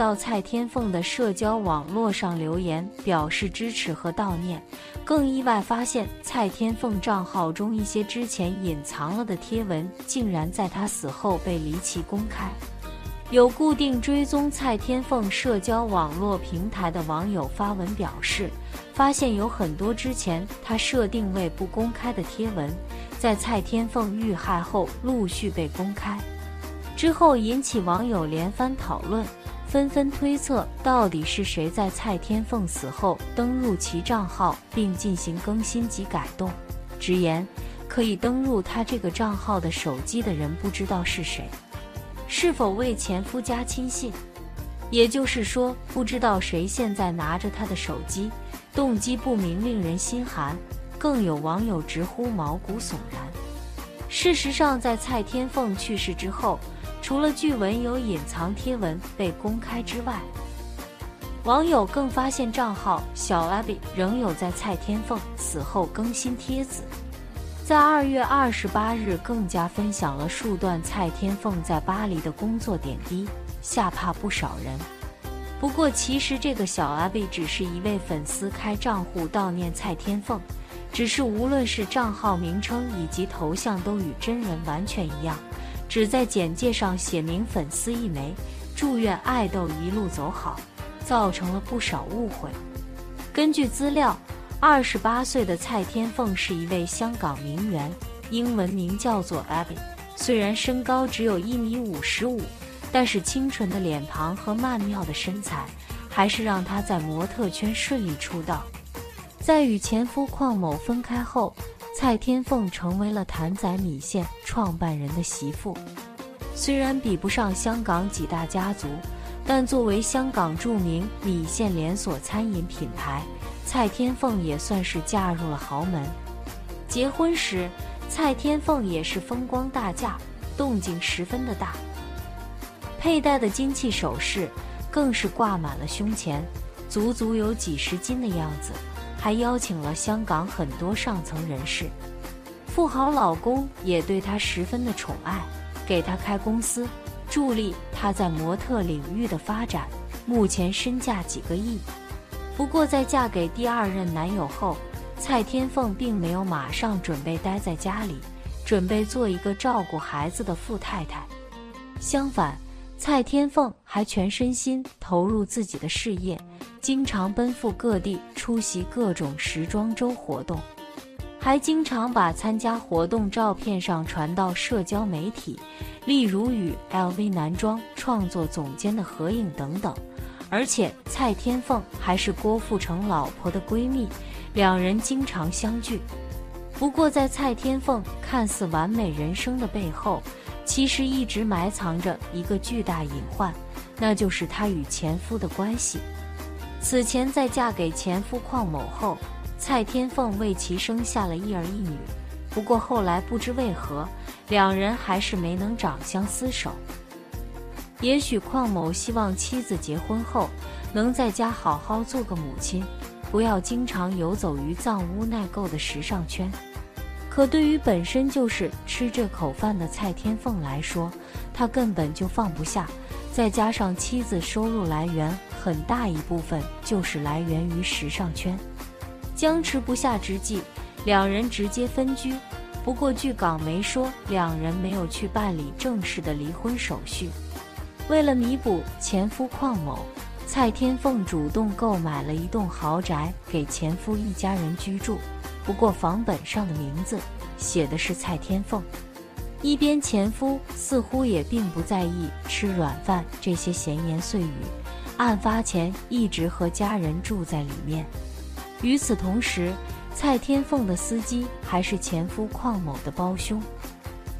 到蔡天凤的社交网络上留言表示支持和悼念，更意外发现蔡天凤账号中一些之前隐藏了的贴文，竟然在她死后被离奇公开。有固定追踪蔡天凤社交网络平台的网友发文表示，发现有很多之前他设定为不公开的贴文，在蔡天凤遇害后陆续被公开，之后引起网友连番讨论，纷纷推测到底是谁在蔡天凤死后登入其账号并进行更新及改动，直言可以登入他这个账号的手机的人不知道是谁。是否为前夫加亲信？也就是说，不知道谁现在拿着他的手机，动机不明，令人心寒。更有网友直呼毛骨悚然。事实上，在蔡天凤去世之后，除了据闻有隐藏贴文被公开之外，网友更发现账号小 Abby 仍有在蔡天凤死后更新帖子。在二月二十八日，更加分享了数段蔡天凤在巴黎的工作点滴，吓怕不少人。不过，其实这个小阿贝只是一位粉丝开账户悼念蔡天凤，只是无论是账号名称以及头像都与真人完全一样，只在简介上写明粉丝一枚，祝愿爱豆一路走好，造成了不少误会。根据资料。二十八岁的蔡天凤是一位香港名媛，英文名叫做 Abby。虽然身高只有一米五十五，但是清纯的脸庞和曼妙的身材，还是让她在模特圈顺利出道。在与前夫邝某分开后，蔡天凤成为了谭仔米线创办人的媳妇。虽然比不上香港几大家族，但作为香港著名米线连锁餐饮品牌。蔡天凤也算是嫁入了豪门。结婚时，蔡天凤也是风光大嫁，动静十分的大。佩戴的金器首饰更是挂满了胸前，足足有几十斤的样子。还邀请了香港很多上层人士。富豪老公也对她十分的宠爱，给她开公司，助力她在模特领域的发展。目前身价几个亿。不过，在嫁给第二任男友后，蔡天凤并没有马上准备待在家里，准备做一个照顾孩子的富太太。相反，蔡天凤还全身心投入自己的事业，经常奔赴各地出席各种时装周活动，还经常把参加活动照片上传到社交媒体，例如与 LV 男装创作总监的合影等等。而且蔡天凤还是郭富城老婆的闺蜜，两人经常相聚。不过，在蔡天凤看似完美人生的背后，其实一直埋藏着一个巨大隐患，那就是她与前夫的关系。此前在嫁给前夫邝某后，蔡天凤为其生下了一儿一女。不过后来不知为何，两人还是没能长相厮守。也许邝某希望妻子结婚后能在家好好做个母亲，不要经常游走于藏污纳垢的时尚圈。可对于本身就是吃这口饭的蔡天凤来说，他根本就放不下。再加上妻子收入来源很大一部分就是来源于时尚圈，僵持不下之际，两人直接分居。不过据港媒说，两人没有去办理正式的离婚手续。为了弥补前夫邝某，蔡天凤主动购买了一栋豪宅给前夫一家人居住。不过房本上的名字写的是蔡天凤。一边前夫似乎也并不在意吃软饭这些闲言碎语，案发前一直和家人住在里面。与此同时，蔡天凤的司机还是前夫邝某的胞兄。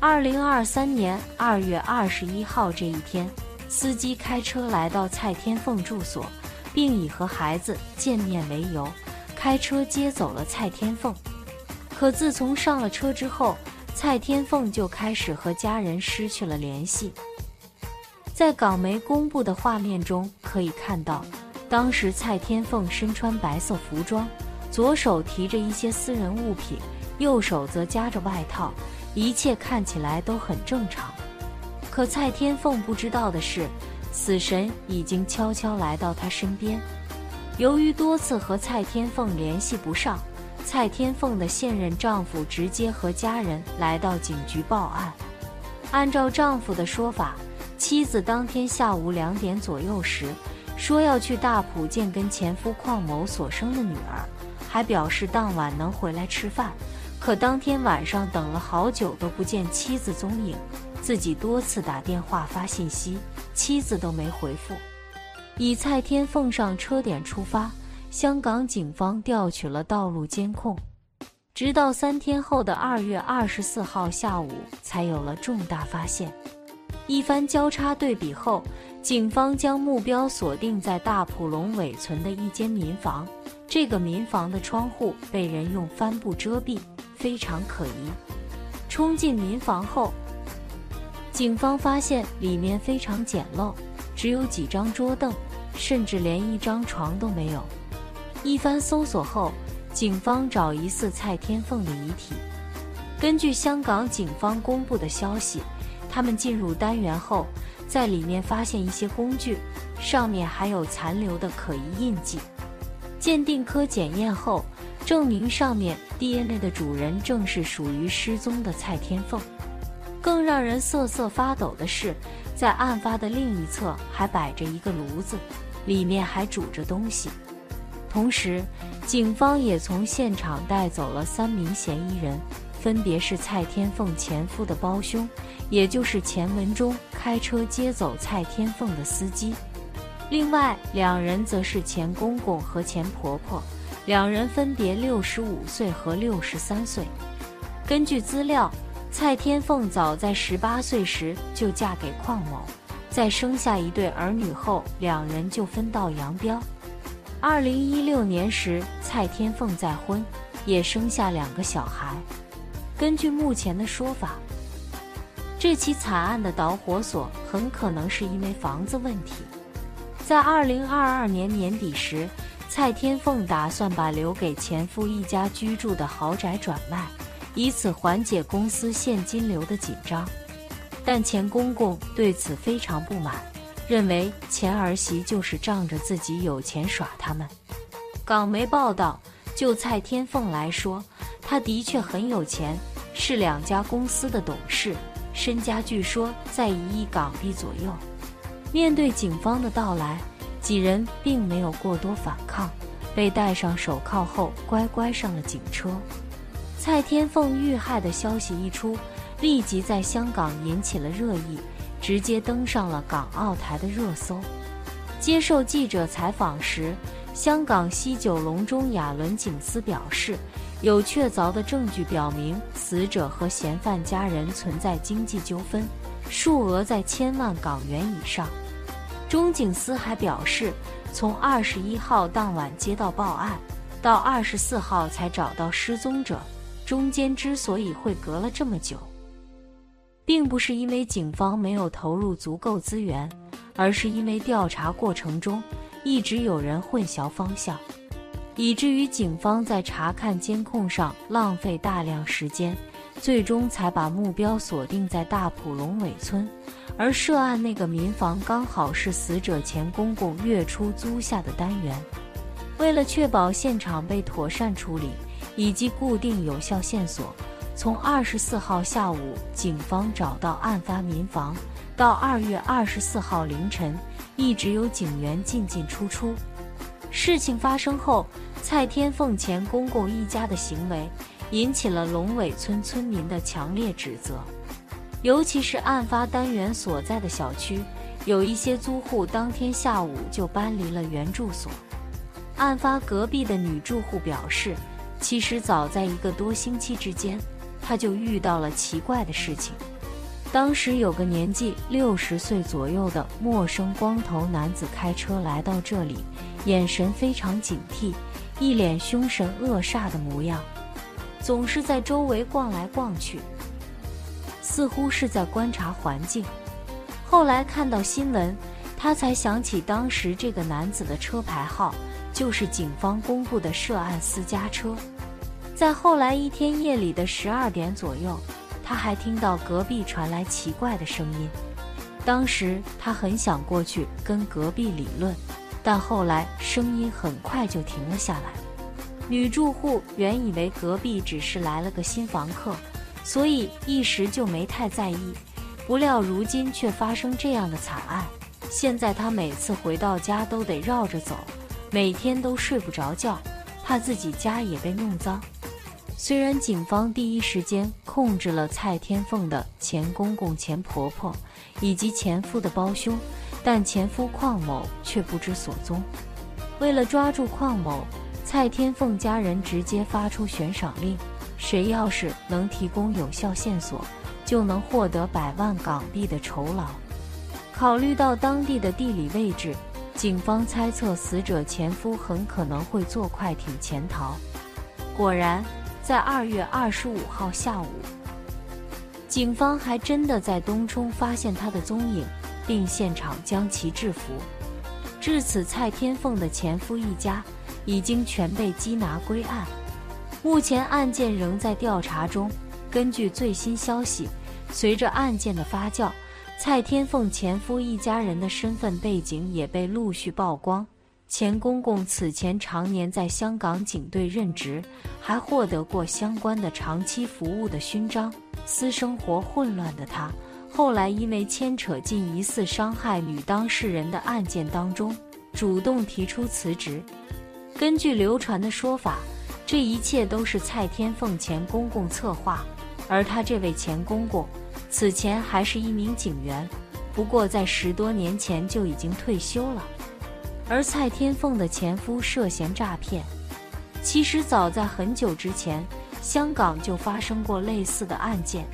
二零二三年二月二十一号这一天。司机开车来到蔡天凤住所，并以和孩子见面为由，开车接走了蔡天凤。可自从上了车之后，蔡天凤就开始和家人失去了联系。在港媒公布的画面中可以看到，当时蔡天凤身穿白色服装，左手提着一些私人物品，右手则夹着外套，一切看起来都很正常。可蔡天凤不知道的是，死神已经悄悄来到她身边。由于多次和蔡天凤联系不上，蔡天凤的现任丈夫直接和家人来到警局报案。按照丈夫的说法，妻子当天下午两点左右时，说要去大埔见跟前夫邝某所生的女儿，还表示当晚能回来吃饭。可当天晚上等了好久都不见妻子踪影，自己多次打电话发信息，妻子都没回复。以蔡天凤上车点出发，香港警方调取了道路监控。直到三天后的二月二十四号下午，才有了重大发现。一番交叉对比后，警方将目标锁定在大埔龙尾村的一间民房。这个民房的窗户被人用帆布遮蔽，非常可疑。冲进民房后，警方发现里面非常简陋，只有几张桌凳，甚至连一张床都没有。一番搜索后，警方找疑似蔡天凤的遗体。根据香港警方公布的消息，他们进入单元后，在里面发现一些工具，上面还有残留的可疑印记。鉴定科检验后，证明上面 DNA 的主人正是属于失踪的蔡天凤。更让人瑟瑟发抖的是，在案发的另一侧还摆着一个炉子，里面还煮着东西。同时，警方也从现场带走了三名嫌疑人，分别是蔡天凤前夫的胞兄，也就是前文中开车接走蔡天凤的司机。另外两人则是前公公和前婆婆，两人分别六十五岁和六十三岁。根据资料，蔡天凤早在十八岁时就嫁给邝某，在生下一对儿女后，两人就分道扬镳。二零一六年时，蔡天凤再婚，也生下两个小孩。根据目前的说法，这起惨案的导火索很可能是因为房子问题。在二零二二年年底时，蔡天凤打算把留给前夫一家居住的豪宅转卖，以此缓解公司现金流的紧张。但前公公对此非常不满。认为前儿媳就是仗着自己有钱耍他们。港媒报道，就蔡天凤来说，他的确很有钱，是两家公司的董事，身家据说在一亿港币左右。面对警方的到来，几人并没有过多反抗，被戴上手铐后乖乖上了警车。蔡天凤遇害的消息一出，立即在香港引起了热议。直接登上了港澳台的热搜。接受记者采访时，香港西九龙中亚伦警司表示，有确凿的证据表明死者和嫌犯家人存在经济纠纷，数额在千万港元以上。中警司还表示，从二十一号当晚接到报案，到二十四号才找到失踪者，中间之所以会隔了这么久。并不是因为警方没有投入足够资源，而是因为调查过程中一直有人混淆方向，以至于警方在查看监控上浪费大量时间，最终才把目标锁定在大埔龙尾村，而涉案那个民房刚好是死者前公公月初租下的单元。为了确保现场被妥善处理，以及固定有效线索。从二十四号下午，警方找到案发民房，到二月二十四号凌晨，一直有警员进进出出。事情发生后，蔡天凤前公公一家的行为引起了龙尾村村民的强烈指责，尤其是案发单元所在的小区，有一些租户当天下午就搬离了原住所。案发隔壁的女住户表示，其实早在一个多星期之间。她就遇到了奇怪的事情。当时有个年纪六十岁左右的陌生光头男子开车来到这里，眼神非常警惕，一脸凶神恶煞的模样，总是在周围逛来逛去，似乎是在观察环境。后来看到新闻，他才想起当时这个男子的车牌号就是警方公布的涉案私家车。在后来一天夜里的十二点左右，他还听到隔壁传来奇怪的声音，当时他很想过去跟隔壁理论，但后来声音很快就停了下来。女住户原以为隔壁只是来了个新房客，所以一时就没太在意。不料如今却发生这样的惨案，现在她每次回到家都得绕着走，每天都睡不着觉，怕自己家也被弄脏。虽然警方第一时间控制了蔡天凤的前公公、前婆婆以及前夫的胞兄，但前夫邝某却不知所踪。为了抓住邝某，蔡天凤家人直接发出悬赏令：谁要是能提供有效线索，就能获得百万港币的酬劳。考虑到当地的地理位置，警方猜测死者前夫很可能会坐快艇潜逃。果然。在二月二十五号下午，警方还真的在东冲发现他的踪影，并现场将其制服。至此，蔡天凤的前夫一家已经全被缉拿归案。目前案件仍在调查中。根据最新消息，随着案件的发酵，蔡天凤前夫一家人的身份背景也被陆续曝光。钱公公此前常年在香港警队任职，还获得过相关的长期服务的勋章。私生活混乱的他，后来因为牵扯进疑似伤害女当事人的案件当中，主动提出辞职。根据流传的说法，这一切都是蔡天凤钱公公策划。而他这位钱公公，此前还是一名警员，不过在十多年前就已经退休了。而蔡天凤的前夫涉嫌诈骗，其实早在很久之前，香港就发生过类似的案件。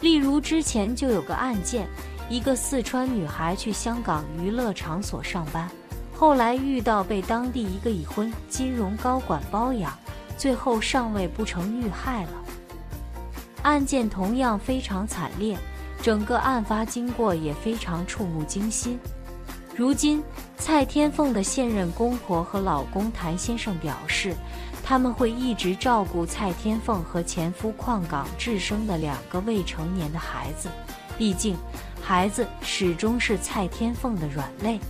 例如之前就有个案件，一个四川女孩去香港娱乐场所上班，后来遇到被当地一个已婚金融高管包养，最后尚未不成遇害了。案件同样非常惨烈，整个案发经过也非常触目惊心。如今，蔡天凤的现任公婆和老公谭先生表示，他们会一直照顾蔡天凤和前夫旷港智生的两个未成年的孩子，毕竟孩子始终是蔡天凤的软肋。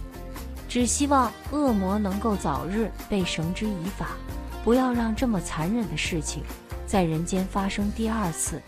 只希望恶魔能够早日被绳之以法，不要让这么残忍的事情在人间发生第二次。